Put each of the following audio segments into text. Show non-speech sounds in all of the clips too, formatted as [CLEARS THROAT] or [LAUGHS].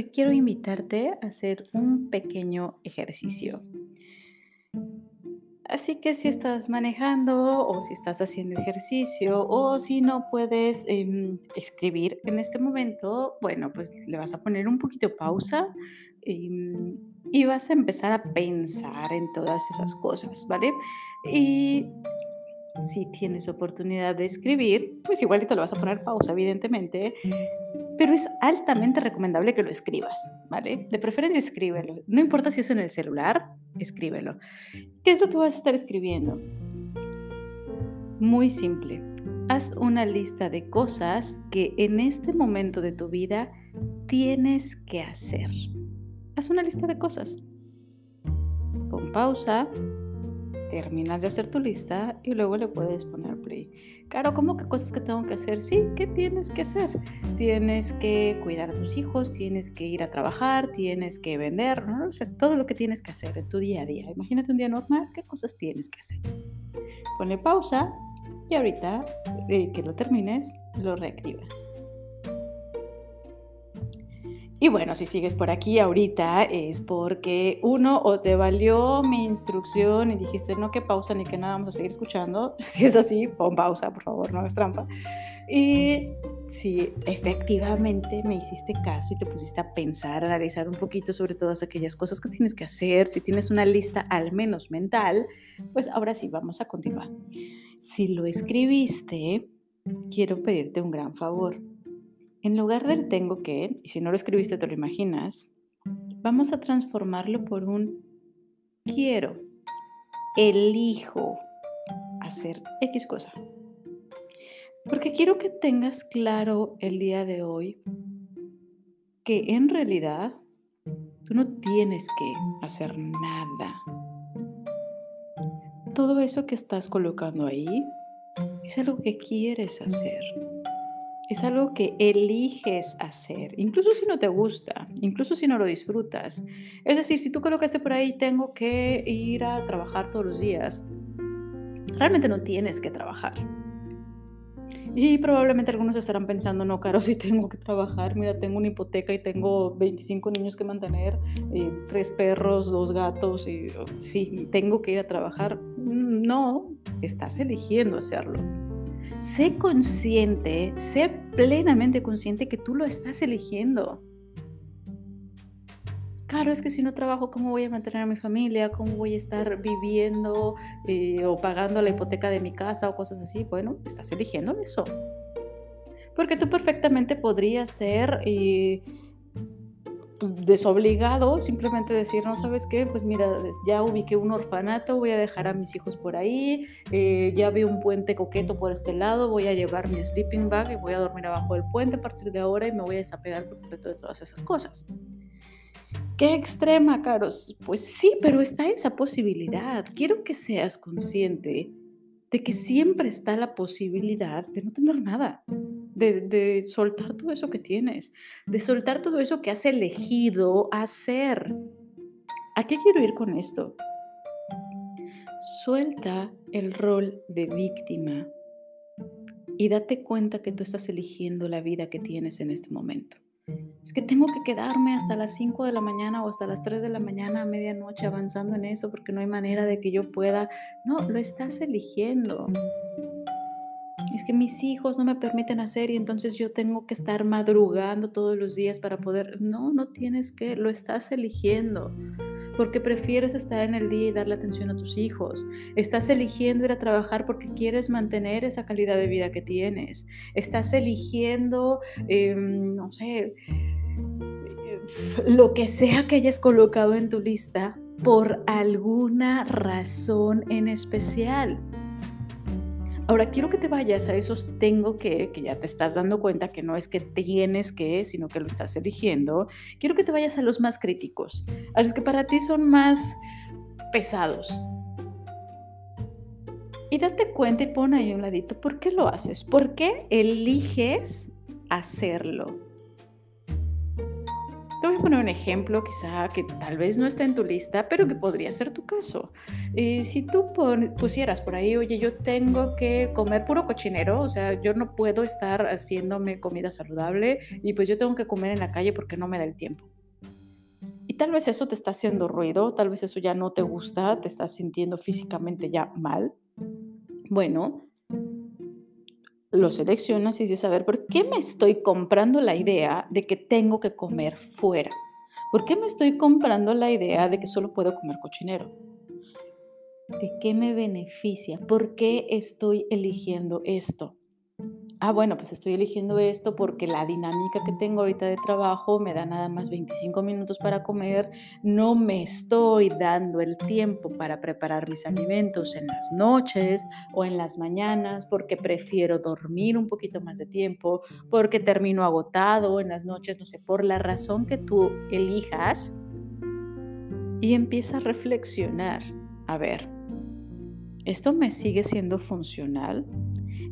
hoy quiero invitarte a hacer un pequeño ejercicio. Así que si estás manejando o si estás haciendo ejercicio o si no puedes em, escribir en este momento, bueno, pues le vas a poner un poquito pausa em, y vas a empezar a pensar en todas esas cosas, ¿vale? Y si tienes oportunidad de escribir, pues igualito le vas a poner pausa, evidentemente, pero es altamente recomendable que lo escribas, ¿vale? De preferencia escríbelo. No importa si es en el celular, escríbelo. ¿Qué es lo que vas a estar escribiendo? Muy simple. Haz una lista de cosas que en este momento de tu vida tienes que hacer. Haz una lista de cosas. Pon pausa, terminas de hacer tu lista y luego le puedes poner. Claro, ¿cómo que cosas que tengo que hacer? Sí, ¿qué tienes que hacer? Tienes que cuidar a tus hijos, tienes que ir a trabajar, tienes que vender, ¿no? O sea, todo lo que tienes que hacer en tu día a día. Imagínate un día normal, ¿qué cosas tienes que hacer? Pone pausa y ahorita eh, que lo termines, lo reactivas. Y bueno, si sigues por aquí ahorita es porque uno o te valió mi instrucción y dijiste no que pausa ni que nada, vamos a seguir escuchando. [LAUGHS] Si es así, pon pausa, por favor, no es trampa. Y si efectivamente me hiciste caso y te pusiste a pensar, a analizar un poquito sobre todas aquellas cosas que tienes que hacer, si tienes una lista al menos mental, pues ahora sí vamos a continuar. Si lo escribiste, quiero pedirte un gran favor en lugar del tengo que, y si no lo escribiste te lo imaginas, vamos a transformarlo por un quiero, elijo hacer X cosa. Porque quiero que tengas claro el día de hoy que en realidad tú no tienes que hacer nada. Todo eso que estás colocando ahí es algo que quieres hacer es algo que eliges hacer, incluso si no te gusta, incluso si no lo disfrutas. Es decir, si tú colocaste por ahí, tengo que ir a trabajar todos los días, realmente no tienes que trabajar. Y probablemente algunos estarán pensando, no, Caro, [LAUGHS] si tengo que trabajar, mira, tengo una hipoteca y tengo 25 niños que mantener, eh, tres perros, dos gatos, y oh, sí, tengo que ir a trabajar. No, estás eligiendo hacerlo. Sé consciente, sé plenamente consciente que tú lo estás eligiendo. Claro, es que si no trabajo, ¿cómo voy a mantener a mi familia? ¿Cómo voy a estar viviendo eh, o pagando la hipoteca de mi casa o cosas así? Bueno, estás eligiendo eso. Porque tú perfectamente podrías ser... Eh, desobligado, simplemente decir, no sabes qué, pues mira, ya ubiqué un orfanato, voy a dejar a mis hijos por ahí, eh, ya vi un puente coqueto por este lado, voy a llevar mi sleeping bag y voy a dormir abajo del puente a partir de ahora y me voy a desapegar de todas esas cosas. ¿Qué extrema, Caros? Pues sí, pero está esa posibilidad. Quiero que seas consciente de que siempre está la posibilidad de no tener nada de, soltar todo eso que tienes, de soltar todo eso que has elegido hacer. ¿A qué quiero ir con esto? Suelta el rol de víctima y date cuenta que tú estás eligiendo la vida que tienes en este momento. Es que tengo que quedarme hasta las 5 de la mañana o hasta las 3 de la mañana a medianoche avanzando en eso porque no hay manera de que yo pueda. No, lo estás eligiendo es que mis hijos no me permiten hacer y entonces yo tengo que estar madrugando todos los días para poder. No, no tienes que, lo estás eligiendo. Porque prefieres estar en el día y darle atención a tus hijos. Estás eligiendo ir a trabajar porque quieres mantener esa calidad de vida que tienes. Estás eligiendo, em, no sé, lo que sea que hayas colocado en tu lista por alguna razón en especial. Ahora quiero que te vayas a esos tengo que, que ya te estás dando cuenta que no es que tienes que, sino que lo estás eligiendo. Quiero que te vayas a los más críticos, a los que para ti son más pesados. Y date cuenta y pon ahí un ladito, ¿por qué lo haces? ¿Por qué eliges hacerlo? Te voy a poner un ejemplo quizá que tal vez no está en tu lista, pero que podría ser tu caso. Eh, si tú pusieras por ahí, oye, yo tengo que comer puro cochinero, o sea, yo no puedo estar haciéndome comida saludable y pues yo tengo que comer en la calle porque no me da el tiempo. tal vez eso te está haciendo ruido, tal vez eso ya no te gusta, te estás sintiendo físicamente ya mal. Bueno, lo seleccionas y dices, a ver, ¿por qué me estoy comprando la idea de que tengo que comer fuera? ¿Por qué me estoy comprando la idea de que solo puedo comer cochinero? ¿De qué me beneficia? ¿Por qué estoy eligiendo esto? Ah, bueno, pues estoy eligiendo esto porque la dinámica que tengo ahorita de trabajo me da nada más 25 minutos para comer, no me estoy dando el tiempo para preparar mis alimentos en las noches o en las mañanas porque prefiero dormir un poquito más de tiempo, porque termino agotado en las noches, no sé, por la razón que tú elijas y empieza a reflexionar, a ver, ¿esto me sigue siendo funcional?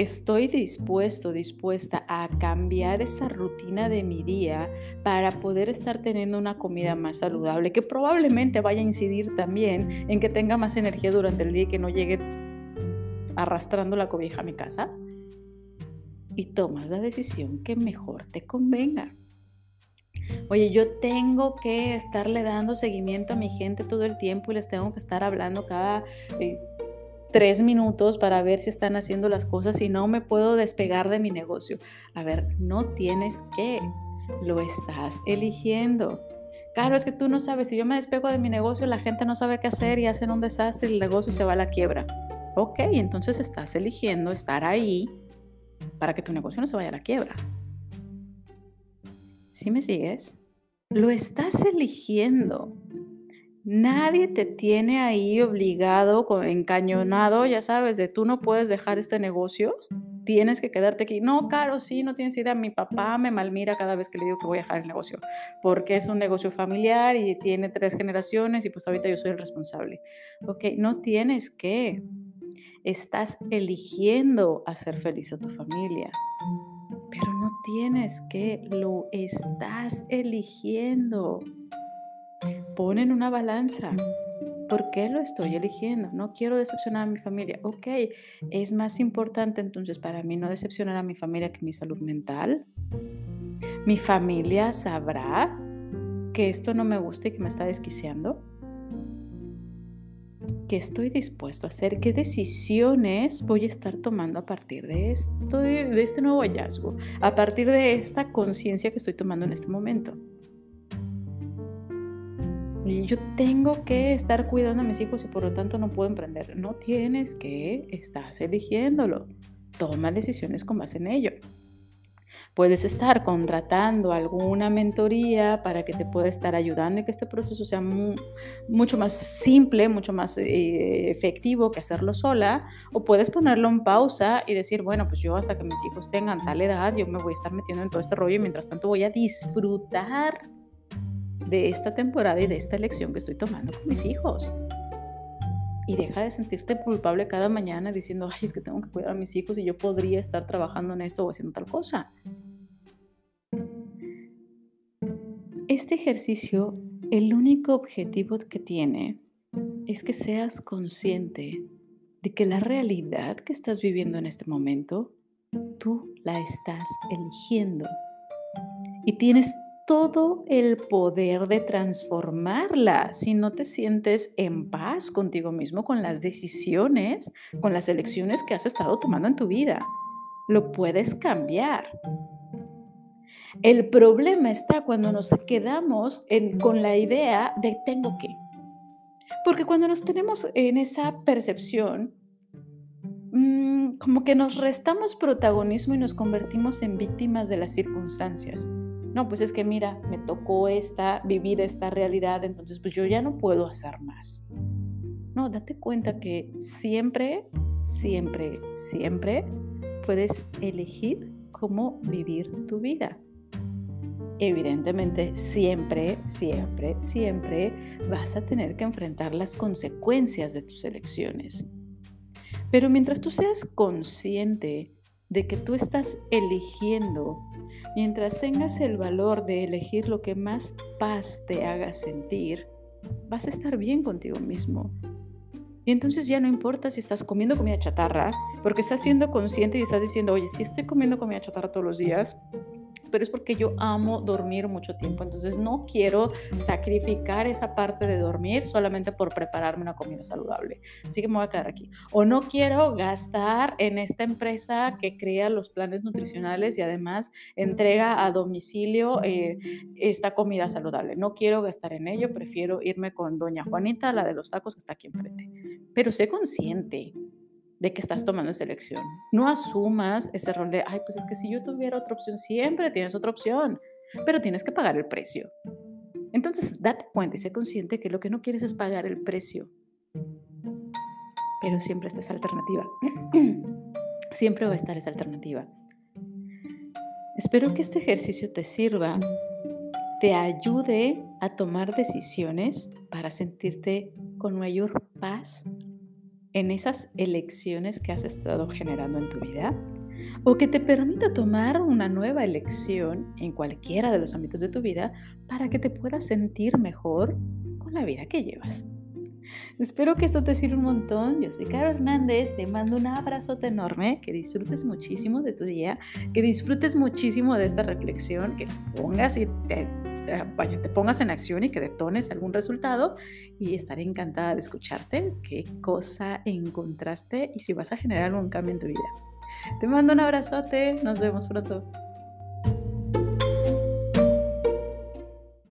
Estoy dispuesto, dispuesta a cambiar esa rutina de mi día para poder estar teniendo una comida más saludable, que probablemente vaya a incidir también en que tenga más energía durante el día y que no llegue arrastrando la cobija a mi casa. Y tomas la decisión que mejor te convenga. Oye, yo tengo que estarle dando seguimiento a mi gente todo el tiempo y les tengo que estar hablando cada eh, tres minutos para ver si están haciendo las cosas y no me puedo despegar de mi negocio. A ver, no tienes que, lo estás eligiendo. Claro, es que tú no sabes, si yo me despego de mi negocio, la gente no sabe qué hacer y hacen un desastre y el negocio se va a la quiebra. Ok, entonces estás eligiendo estar ahí para que tu negocio no se vaya a la quiebra. ¿Sí me sigues? Lo estás eligiendo. Nadie te tiene ahí obligado, encañonado, ya sabes, de tú no puedes dejar este negocio, tienes que quedarte aquí. No, Caro, sí, no tienes idea, mi papá me malmira cada vez que le digo que voy a dejar el negocio, porque es un negocio familiar y tiene tres generaciones y pues ahorita yo soy el responsable. Ok, no tienes que, estás eligiendo hacer feliz a tu familia, pero no tienes que, lo estás eligiendo. Pon en una balanza. ¿Por qué lo estoy eligiendo? No quiero decepcionar a mi familia. Ok, es más importante entonces para mí no decepcionar a mi familia que mi salud mental. Mi familia sabrá que esto no me gusta y que me está desquiciando. ¿Qué estoy dispuesto a hacer? ¿Qué decisiones voy a estar tomando a partir de, esto, de este nuevo hallazgo? A partir de esta conciencia que estoy tomando en este momento. Yo tengo que estar cuidando a mis hijos y por lo tanto no puedo emprender. No tienes que, estás eligiéndolo. Toma decisiones con base en ello. Puedes estar contratando alguna mentoría para que te pueda estar ayudando y que este proceso sea mucho más simple, mucho más eh, efectivo que hacerlo sola. O puedes ponerlo en pausa y decir, bueno, pues yo hasta que mis hijos tengan tal edad, yo me voy a estar metiendo en todo este rollo y mientras tanto voy a disfrutar de esta temporada y de esta elección que estoy tomando con mis hijos. Y deja de sentirte culpable cada mañana diciendo, ay, es que tengo que cuidar a mis hijos y yo podría estar trabajando en esto o haciendo tal cosa. Este ejercicio, el único objetivo que tiene es que seas consciente de que la realidad que estás viviendo en este momento, tú la estás eligiendo. Y tienes todo el poder de transformarla si no te sientes en paz contigo mismo, con las decisiones, con las elecciones que has estado tomando en tu vida. Lo puedes cambiar. El problema está cuando nos quedamos con la idea de tengo que. Porque cuando nos tenemos en esa percepción, mm, como que nos restamos protagonismo y nos convertimos en víctimas de las circunstancias. No, pues es que mira, me tocó esta, vivir esta realidad, entonces pues yo ya no puedo hacer más. No, date cuenta que siempre, siempre, siempre puedes elegir cómo vivir tu vida. Evidentemente, siempre, siempre, siempre vas a tener que enfrentar las consecuencias de tus elecciones. Pero mientras tú seas consciente de que tú estás eligiendo Mientras tengas el valor de elegir lo que más paz te haga sentir, vas a estar bien contigo mismo. Y entonces ya no importa si estás comiendo comida chatarra, porque estás siendo consciente y estás diciendo, oye, si estoy comiendo comida chatarra todos los días, pero es porque yo amo dormir mucho tiempo. Entonces no quiero sacrificar esa parte de dormir solamente por prepararme una comida saludable. Así que me voy a quedar aquí. O no quiero gastar en esta empresa que crea los planes nutricionales y además entrega a domicilio eh, esta comida saludable. No quiero gastar en ello, prefiero irme con doña Juanita, la de los tacos que está aquí enfrente. Pero sé consciente de que estás tomando esa elección. No asumas ese rol de, ay, pues es que si yo tuviera otra opción, siempre tienes otra opción, pero tienes que pagar el precio. Entonces, date cuenta y sé consciente que lo que no quieres es pagar el precio. Pero siempre está esa alternativa. [CLEARS THROAT] siempre va a estar esa alternativa. Espero que este ejercicio te sirva, te ayude a tomar decisiones para sentirte con mayor paz en esas elecciones que has estado generando en tu vida o que te permita tomar una nueva elección en cualquiera de los ámbitos de tu vida para que te puedas sentir mejor con la vida que llevas. Espero que esto te sirva un montón. Yo soy Caro Hernández, te mando un abrazote enorme, que disfrutes muchísimo de tu día, que disfrutes muchísimo de esta reflexión, que pongas y te vaya, te pongas en acción y que detones algún resultado y estaré encantada de escucharte qué cosa encontraste y si vas a generar un cambio en tu vida. Te mando un abrazote, nos vemos pronto.